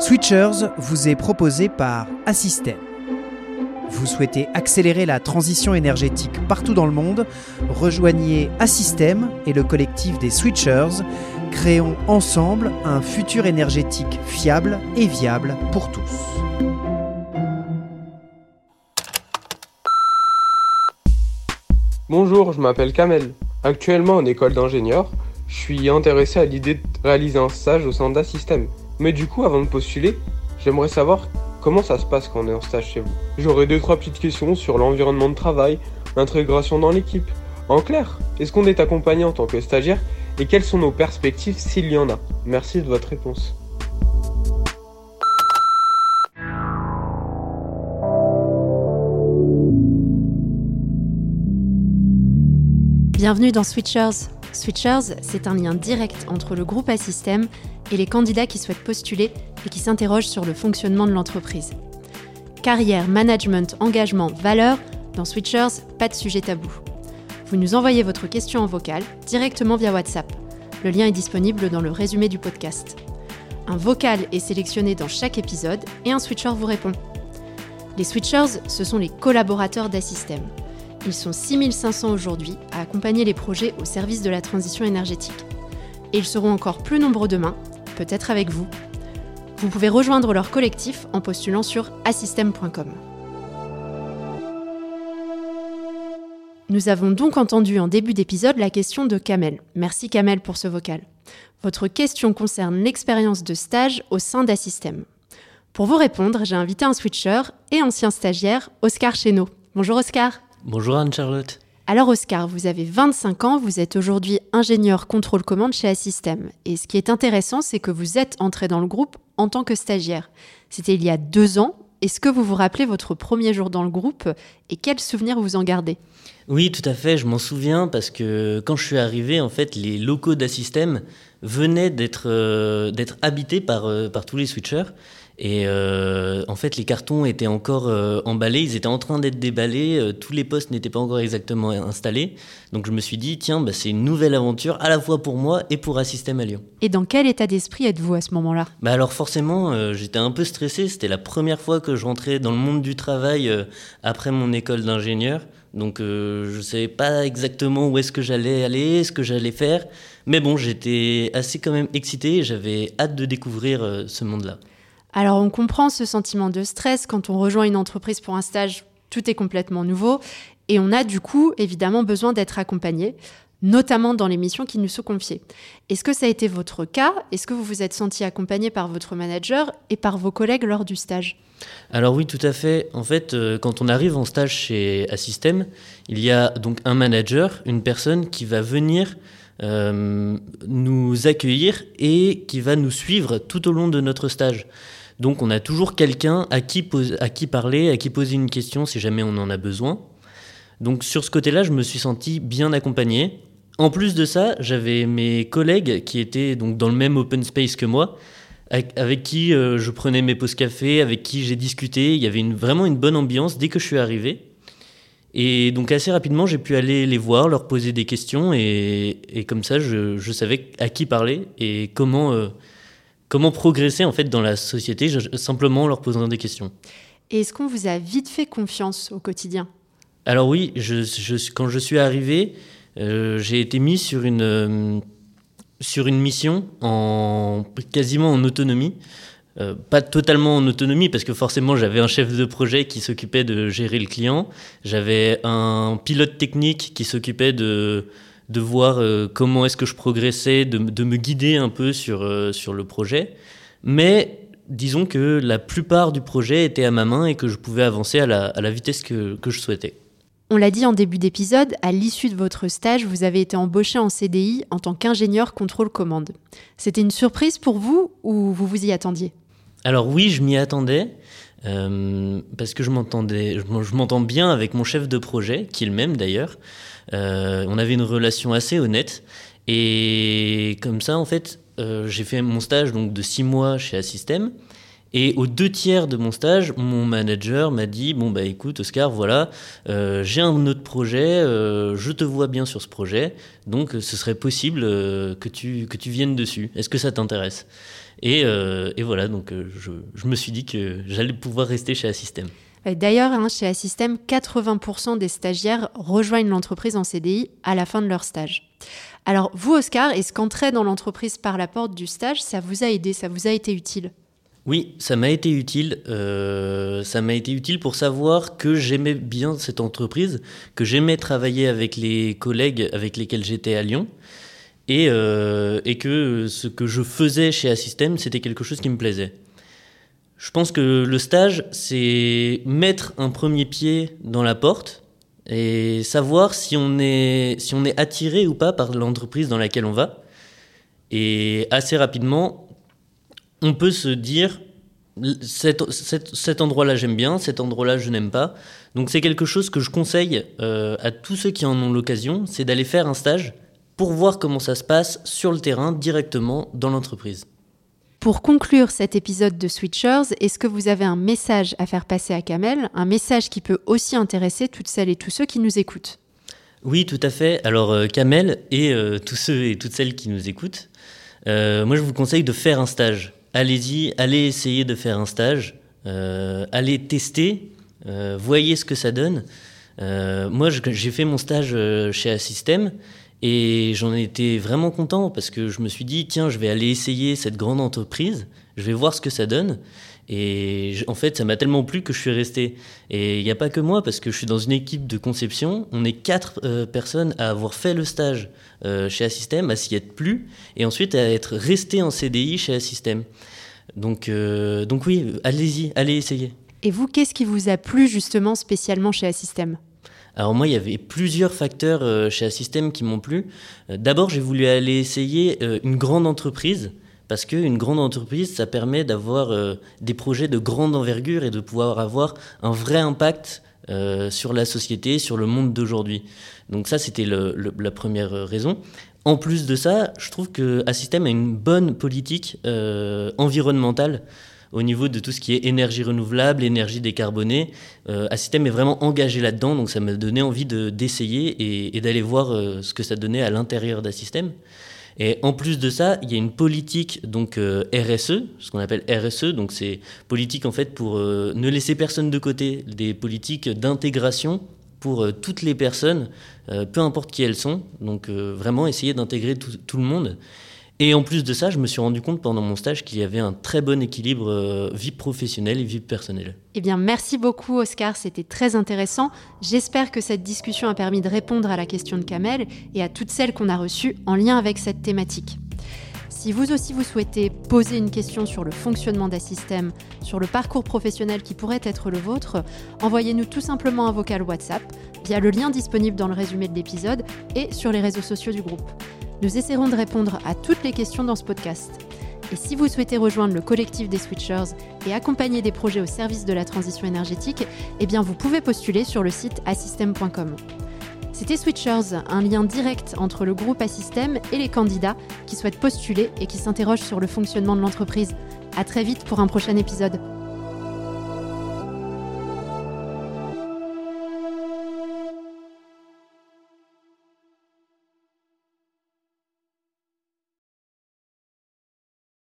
Switchers vous est proposé par Assystem. Vous souhaitez accélérer la transition énergétique partout dans le monde? Rejoignez Assystem et le collectif des Switchers. Créons ensemble un futur énergétique fiable et viable pour tous. Bonjour, je m'appelle Kamel. Actuellement en école d'ingénieur, je suis intéressé à l'idée de réaliser un stage au sein d'Assystem. Mais du coup, avant de postuler, j'aimerais savoir comment ça se passe quand on est en stage chez vous. J'aurais deux trois petites questions sur l'environnement de travail, l'intégration dans l'équipe. En clair, est-ce qu'on est accompagné en tant que stagiaire et quelles sont nos perspectives s'il y en a? Merci de votre réponse. Bienvenue dans Switchers. Switchers, c'est un lien direct entre le groupe Assystem et les candidats qui souhaitent postuler et qui s'interrogent sur le fonctionnement de l'entreprise. Carrière, management, engagement, valeur, dans Switchers, pas de sujet tabou. Vous nous envoyez votre question en vocal directement via WhatsApp. Le lien est disponible dans le résumé du podcast. Un vocal est sélectionné dans chaque épisode et un switcher vous répond. Les switchers, ce sont les collaborateurs d'Assystem. Ils sont 6500 aujourd'hui à accompagner les projets au service de la transition énergétique. Et ils seront encore plus nombreux demain, peut-être avec vous. Vous pouvez rejoindre leur collectif en postulant sur assystem.com. Nous avons donc entendu en début d'épisode la question de Kamel. Merci Kamel pour ce vocal. Votre question concerne l'expérience de stage au sein d'Assystem. Pour vous répondre, j'ai invité un switcher et ancien stagiaire, Oscar Chéneau. Bonjour Oscar. Bonjour Anne-Charlotte. Alors Oscar, vous avez 25 ans, vous êtes aujourd'hui ingénieur contrôle-commande chez Assystem. Et ce qui est intéressant, c'est que vous êtes entré dans le groupe en tant que stagiaire. C'était il y a deux ans. Est-ce que vous vous rappelez votre premier jour dans le groupe et quels souvenirs vous en gardez? Oui, tout à fait, je m'en souviens parce que quand je suis arrivé, en fait, les locaux d'Assystem venaient d'être euh, habités par, euh, par tous les switchers. Et euh, en fait, les cartons étaient encore euh, emballés, ils étaient en train d'être déballés, euh, tous les postes n'étaient pas encore exactement installés. Donc je me suis dit, tiens, bah, c'est une nouvelle aventure à la fois pour moi et pour Assystem à Lyon. Et dans quel état d'esprit êtes-vous à ce moment-là? Bah Alors forcément, j'étais un peu stressé, c'était la première fois que je rentrais dans le monde du travail après mon école d'ingénieur. Donc je ne savais pas exactement où est-ce que j'allais aller, ce que j'allais faire. Mais bon, j'étais assez quand même excité et j'avais hâte de découvrir ce monde-là. Alors on comprend ce sentiment de stress quand on rejoint une entreprise pour un stage, tout est complètement nouveau et on a du coup évidemment besoin d'être accompagné, notamment dans les missions qui nous sont confiées. Est-ce que ça a été votre cas? Est-ce que vous vous êtes senti accompagné par votre manager et par vos collègues lors du stage? Alors oui, tout à fait. En fait, euh, quand on arrive en stage chez Assystem, il y a donc un manager, une personne qui va venir euh, nous accueillir et qui va nous suivre tout au long de notre stage. Donc on a toujours quelqu'un à, qui à qui parler, à qui poser une question si jamais on en a besoin. Donc sur ce côté-là, je me suis senti bien accompagné. En plus de ça, j'avais mes collègues qui étaient donc dans le même open space que moi, avec, qui euh, je prenais mes pauses café, avec qui j'ai discuté. Il y avait vraiment une bonne ambiance dès que je suis arrivé. Et donc assez rapidement, j'ai pu aller les voir, leur poser des questions, et, comme ça, je, savais à qui parler et comment... Euh, comment progresser en fait dans la société simplement en leur posant des questions. Et est-ce qu'on vous a vite fait confiance au quotidien? Alors oui, je, quand je suis arrivé, euh, j'ai été mis sur une, euh, sur une mission en, quasiment en autonomie. Euh, pas totalement en autonomie parce que forcément j'avais un chef de projet qui s'occupait de gérer le client, j'avais un pilote technique qui s'occupait de, de voir euh, comment est-ce que je progressais, de, me guider un peu sur, euh, sur le projet. Mais disons que la plupart du projet était à ma main et que je pouvais avancer à la, vitesse que, je souhaitais. On l'a dit en début d'épisode, à l'issue de votre stage, vous avez été embauché en CDI en tant qu'ingénieur contrôle-commande. C'était une surprise pour vous ou vous vous y attendiez? Alors oui, je m'y attendais. Euh, parce que je m'entends bien avec mon chef de projet, qui est le même d'ailleurs. Euh, on avait une relation assez honnête. Et comme ça, en fait, euh, j'ai fait mon stage donc, de six mois chez Assystem. Et aux deux tiers de mon stage, mon manager m'a dit Bon, bah écoute, Oscar, voilà, j'ai un autre projet, je te vois bien sur ce projet, donc ce serait possible que tu viennes dessus. Est-ce que ça t'intéresse? Et, et voilà, donc je, je, me suis dit que j'allais pouvoir rester chez Assystem. D'ailleurs, hein, chez Assystem, 80% des stagiaires rejoignent l'entreprise en CDI à la fin de leur stage. Alors, vous, Oscar, est-ce qu'entrer dans l'entreprise par la porte du stage, ça vous a aidé, ça vous a été utile? Oui, ça m'a été utile. Euh, ça m'a été utile pour savoir que j'aimais bien cette entreprise, que j'aimais travailler avec les collègues avec lesquels j'étais à Lyon, et, euh, et, que ce que je faisais chez Assystem, c'était quelque chose qui me plaisait. Je pense que le stage, c'est mettre un premier pied dans la porte et savoir si on est, si on est attiré ou pas par l'entreprise dans laquelle on va. Et assez rapidement, on peut se dire cet, cet, endroit-là j'aime bien, cet endroit-là je n'aime pas. Donc c'est quelque chose que je conseille euh, à tous ceux qui en ont l'occasion, c'est d'aller faire un stage pour voir comment ça se passe sur le terrain directement dans l'entreprise. Pour conclure cet épisode de Switchers, est-ce que vous avez un message à faire passer à Kamel, un message qui peut aussi intéresser toutes celles et tous ceux qui nous écoutent? Oui, tout à fait. Alors euh, Kamel et euh, tous ceux et toutes celles qui nous écoutent, euh, moi je vous conseille de faire un stage. Allez-y, allez essayer de faire un stage, allez tester, voyez ce que ça donne. moi j'ai fait mon stage chez Assystem et j'en étais vraiment content parce que je me suis dit, tiens, je vais aller essayer cette grande entreprise, je vais voir ce que ça donne. Et en fait, ça m'a tellement plu que je suis resté. Et il n'y a pas que moi, parce que je suis dans une équipe de conception. On est quatre euh, personnes à avoir fait le stage euh, chez Assystem, à s'y être plu, et ensuite à être resté en CDI chez Assystem. Donc, euh, donc oui, allez-y, allez essayer. Et vous, qu'est-ce qui vous a plu justement spécialement chez Assystem alors moi, il y avait plusieurs facteurs euh, chez Assystem qui m'ont plu. Euh, d'abord, j'ai voulu aller essayer euh, une grande entreprise parce qu'une grande entreprise, ça permet d'avoir des projets de grande envergure et de pouvoir avoir un vrai impact sur la société, sur le monde d'aujourd'hui. Donc ça, c'était la première raison. En plus de ça, je trouve que Assystem a une bonne politique environnementale au niveau de tout ce qui est énergie renouvelable, énergie décarbonée. Euh, Assystem est vraiment engagé là-dedans, donc ça m'a donné envie d'essayer et, d'aller voir euh, ce que ça donnait à l'intérieur d'Assystem. Et en plus de ça, il y a une politique donc euh, RSE, ce qu'on appelle RSE, donc c'est politique en fait pour euh, ne laisser personne de côté, des politiques d'intégration pour toutes les personnes, peu importe qui elles sont. Donc vraiment essayer d'intégrer tout, le monde. Et en plus de ça, je me suis rendu compte pendant mon stage qu'il y avait un très bon équilibre euh, vie professionnelle et vie personnelle. Eh bien, merci beaucoup Oscar, c'était très intéressant. J'espère que cette discussion a permis de répondre à la question de Kamel et à toutes celles qu'on a reçues en lien avec cette thématique. Si vous aussi vous souhaitez poser une question sur le fonctionnement d'un système, sur le parcours professionnel qui pourrait être le vôtre, envoyez-nous tout simplement un vocal WhatsApp via le lien disponible dans le résumé de l'épisode et sur les réseaux sociaux du groupe. Nous essaierons de répondre à toutes les questions dans ce podcast. Et si vous souhaitez rejoindre le collectif des Switchers et accompagner des projets au service de la transition énergétique, eh vous pouvez postuler sur le site assystem.com. C'était Switchers, un lien direct entre le groupe Assystem et les candidats qui souhaitent postuler et qui s'interrogent sur le fonctionnement de l'entreprise. À très vite pour un prochain épisode.